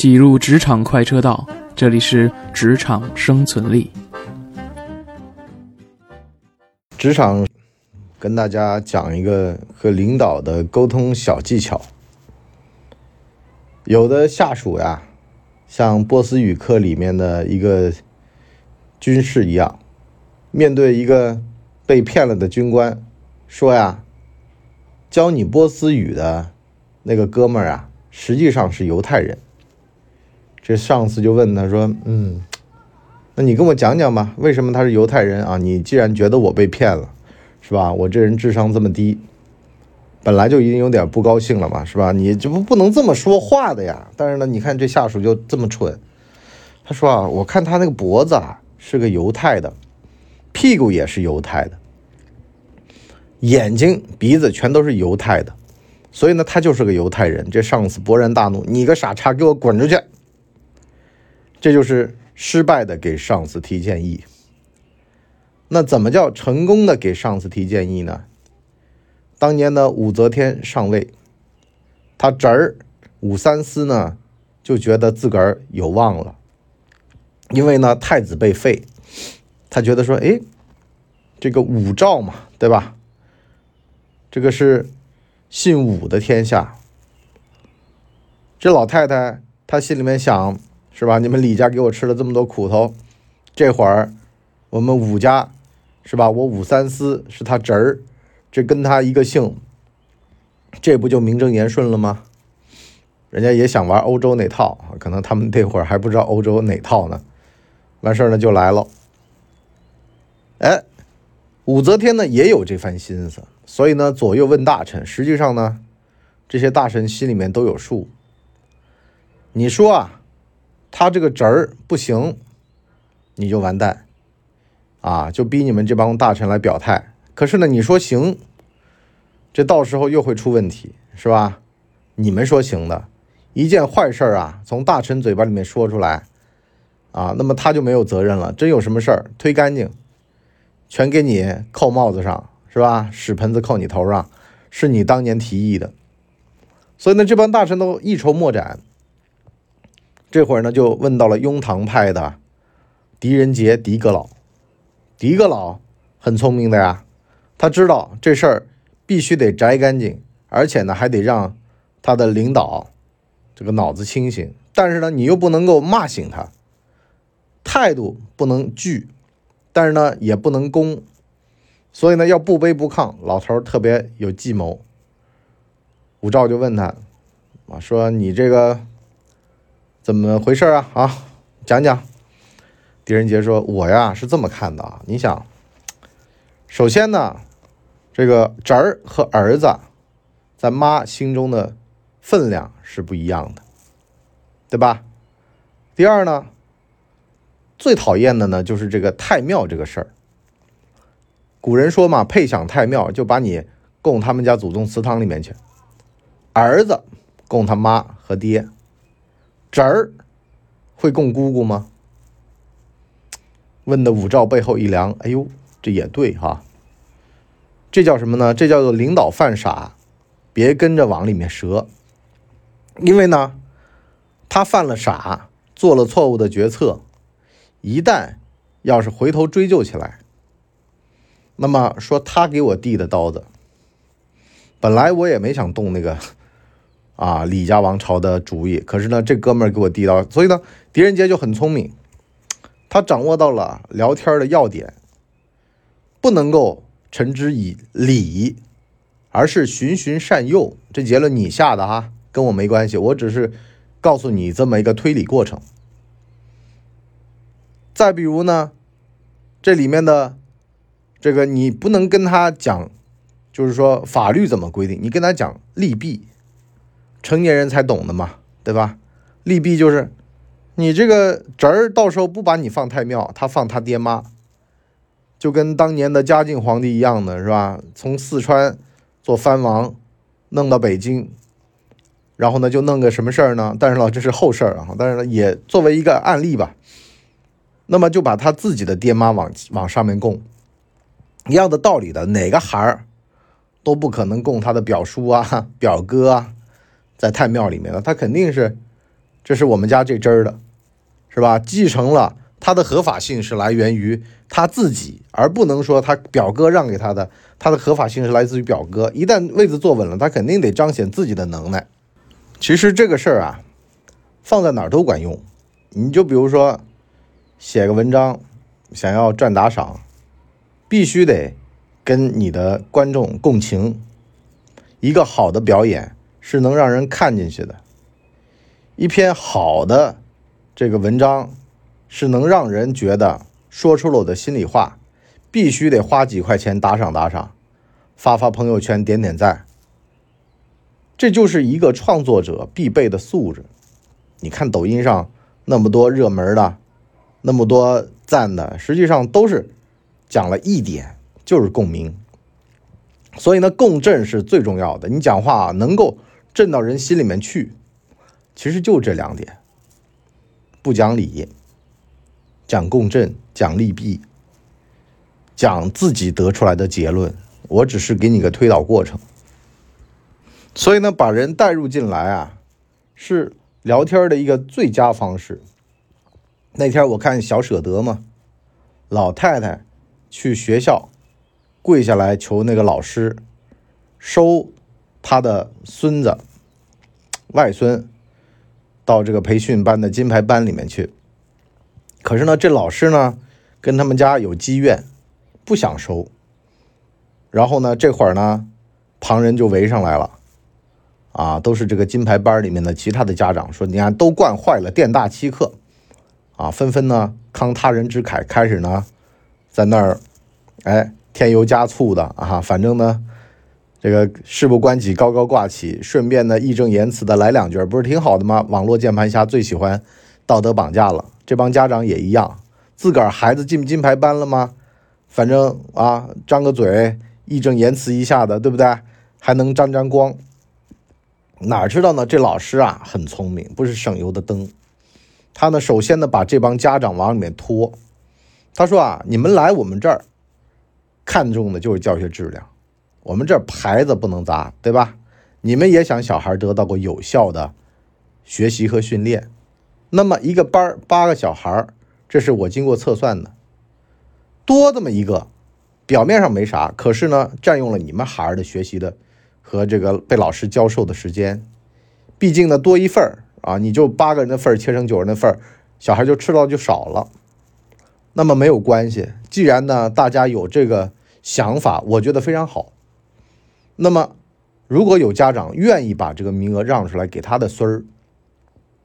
挤入职场快车道，这里是职场生存力。职场跟大家讲一个和领导的沟通小技巧。有的下属呀，像波斯语课里面的一个军士一样，面对一个被骗了的军官，说呀，教你波斯语的那个哥们儿啊，实际上是犹太人。这上司就问他说：“嗯，那你跟我讲讲吧，为什么他是犹太人啊？你既然觉得我被骗了，是吧？我这人智商这么低，本来就已经有点不高兴了嘛，是吧？你这不不能这么说话的呀。但是呢，你看这下属就这么蠢，他说啊，我看他那个脖子啊是个犹太的，屁股也是犹太的，眼睛鼻子全都是犹太的，所以呢，他就是个犹太人。这上司勃然大怒，你个傻叉，给我滚出去！这就是失败的给上司提建议。那怎么叫成功的给上司提建议呢？当年的武则天上位，他侄儿武三思呢就觉得自个儿有望了，因为呢太子被废，他觉得说，哎，这个武曌嘛，对吧？这个是姓武的天下。这老太太她心里面想。是吧？你们李家给我吃了这么多苦头，这会儿我们武家，是吧？我武三思是他侄儿，这跟他一个姓，这不就名正言顺了吗？人家也想玩欧洲那套，可能他们那会儿还不知道欧洲哪套呢。完事儿呢就来了。哎，武则天呢也有这番心思，所以呢左右问大臣，实际上呢这些大臣心里面都有数。你说啊？他这个侄儿不行，你就完蛋，啊，就逼你们这帮大臣来表态。可是呢，你说行，这到时候又会出问题，是吧？你们说行的，一件坏事啊，从大臣嘴巴里面说出来，啊，那么他就没有责任了。真有什么事儿，推干净，全给你扣帽子上，是吧？屎盆子扣你头上，是你当年提议的。所以呢，这帮大臣都一筹莫展。这会儿呢，就问到了雍唐派的狄仁杰狄阁老。狄阁老很聪明的呀，他知道这事儿必须得摘干净，而且呢，还得让他的领导这个脑子清醒。但是呢，你又不能够骂醒他，态度不能拒，但是呢，也不能攻，所以呢，要不卑不亢。老头特别有计谋。武曌就问他啊，说你这个。怎么回事啊？啊，讲讲。狄仁杰说：“我呀是这么看的啊，你想，首先呢，这个侄儿和儿子在妈心中的分量是不一样的，对吧？第二呢，最讨厌的呢就是这个太庙这个事儿。古人说嘛，配享太庙，就把你供他们家祖宗祠堂里面去，儿子供他妈和爹。”侄儿会供姑姑吗？问的武曌背后一凉，哎呦，这也对哈。这叫什么呢？这叫做领导犯傻，别跟着往里面折。因为呢，他犯了傻，做了错误的决策，一旦要是回头追究起来，那么说他给我递的刀子，本来我也没想动那个。啊，李家王朝的主意，可是呢，这哥们儿给我递到，所以呢，狄仁杰就很聪明，他掌握到了聊天的要点，不能够陈之以礼，而是循循善诱。这结论你下的哈，跟我没关系，我只是告诉你这么一个推理过程。再比如呢，这里面的这个你不能跟他讲，就是说法律怎么规定，你跟他讲利弊。成年人才懂的嘛，对吧？利弊就是，你这个侄儿到时候不把你放太庙，他放他爹妈，就跟当年的嘉靖皇帝一样的是吧？从四川做藩王，弄到北京，然后呢就弄个什么事儿呢？但是呢这是后事儿啊，但是呢也作为一个案例吧。那么就把他自己的爹妈往往上面供，一样的道理的，哪个孩儿都不可能供他的表叔啊、表哥啊。在太庙里面呢，他肯定是这是我们家这支儿的，是吧？继承了他的合法性是来源于他自己，而不能说他表哥让给他的，他的合法性是来自于表哥。一旦位子坐稳了，他肯定得彰显自己的能耐。其实这个事儿啊，放在哪儿都管用。你就比如说，写个文章，想要赚打赏，必须得跟你的观众共情。一个好的表演是能让人看进去的，一篇好的这个文章是能让人觉得说出了我的心里话，必须得花几块钱打赏打赏，发发朋友圈点点赞。这就是一个创作者必备的素质。你看抖音上。那么多热门的，那么多赞的，实际上都是讲了一点，就是共鸣。所以呢，共振是最重要的。你讲话能够震到人心里面去，其实就这两点：不讲理，讲共振，讲利弊，讲自己得出来的结论。我只是给你个推导过程。所以呢，把人带入进来啊，是。聊天的一个最佳方式。那天我看小舍得嘛，老太太去学校跪下来求那个老师收他的孙子、外孙到这个培训班的金牌班里面去。可是呢，这老师呢跟他们家有积怨，不想收。然后呢，这会儿呢，旁人就围上来了。啊，都是这个金牌班里面的其他的家长说，你看都惯坏了，店大欺客，啊，纷纷呢慷他人之慨，开始呢在那儿，哎，添油加醋的啊，反正呢这个事不关己高高挂起，顺便呢义正言辞的来两句，不是挺好的吗？网络键盘侠最喜欢道德绑架了，这帮家长也一样，自个儿孩子进金牌班了吗？反正啊，张个嘴，义正言辞一下的，对不对？还能沾沾光。哪知道呢？这老师啊很聪明，不是省油的灯。他呢，首先呢把这帮家长往里面拖。他说啊，你们来我们这儿，看重的就是教学质量。我们这牌子不能砸，对吧？你们也想小孩得到过有效的学习和训练。那么一个班八个小孩，这是我经过测算的，多这么一个，表面上没啥，可是呢，占用了你们孩儿的学习的。和这个被老师教授的时间，毕竟呢多一份儿啊，你就八个人的份儿切成九人的份儿，小孩就吃到就少了。那么没有关系，既然呢大家有这个想法，我觉得非常好。那么如果有家长愿意把这个名额让出来给他的孙儿，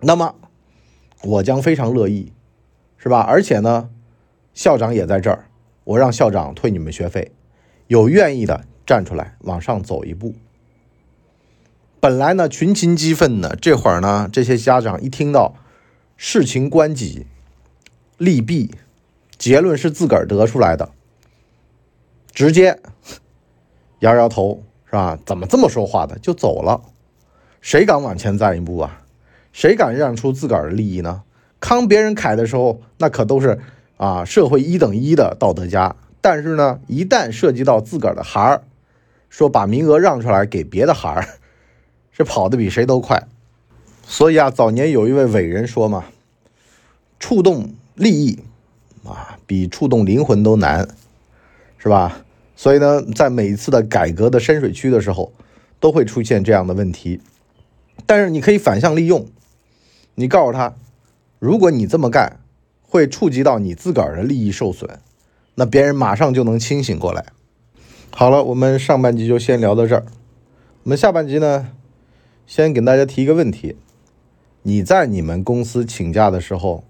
那么我将非常乐意，是吧？而且呢，校长也在这儿，我让校长退你们学费，有愿意的站出来往上走一步。本来呢，群情激愤的，这会儿呢，这些家长一听到事情关己、利弊，结论是自个儿得出来的，直接摇摇头，吧？怎么这么说话的就走了？谁敢往前站一步啊？谁敢让出自个儿的利益呢？慷别人慨的时候，那可都是啊，社会一等一的道德家。但是呢，一旦涉及到自个儿的孩儿，说把名额让出来给别的孩儿。是跑得比谁都快，所以啊，早年有一位伟人说嘛：“触动利益啊，比触动灵魂都难，是吧？”所以呢，在每一次的改革的深水区的时候，都会出现这样的问题。但是你可以反向利用，你告诉他，如果你这么干，会触及到你自个儿的利益受损，那别人马上就能清醒过来。好了，我们上半集就先聊到这儿，我们下半集呢？先给大家提一个问题：你在你们公司请假的时候，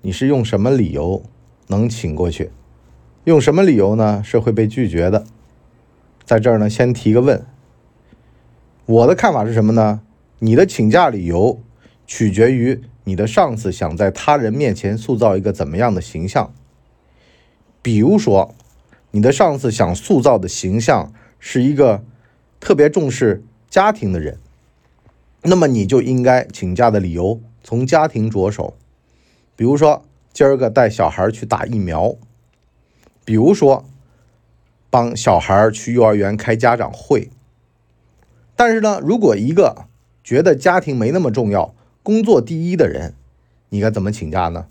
你是用什么理由能请过去？用什么理由呢？是会被拒绝的。在这儿呢，先提个问。我的看法是什么呢？你的请假理由取决于你的上司想在他人面前塑造一个怎么样的形象。比如说，你的上司想塑造的形象是一个特别重视家庭的人。那么你就应该请假的理由从家庭着手，比如说今儿个带小孩去打疫苗，比如说帮小孩去幼儿园开家长会。但是呢，如果一个觉得家庭没那么重要，工作第一的人，你该怎么请假呢？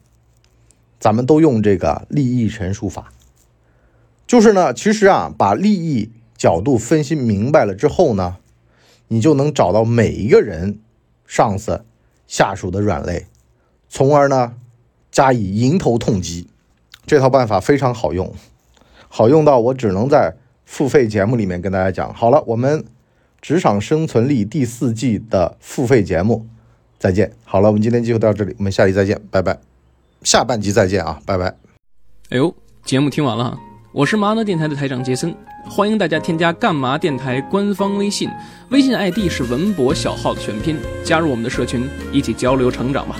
咱们都用这个利益陈述法，就是呢，其实啊，把利益角度分析明白了之后呢，你就能找到每一个人上司、下属的软肋，从而呢加以迎头痛击。这套办法非常好用，好用到我只能在付费节目里面跟大家讲。好了，我们职场生存力第四季的付费节目再见。好了，我们今天就到这里，我们下期再见，拜拜。下半集再见啊，拜拜。哎呦，节目听完了，我是麻辣电台的台长杰森，欢迎大家添加干嘛电台官方微信，微信 ID 是文博小号的全拼，加入我们的社群，一起交流成长吧。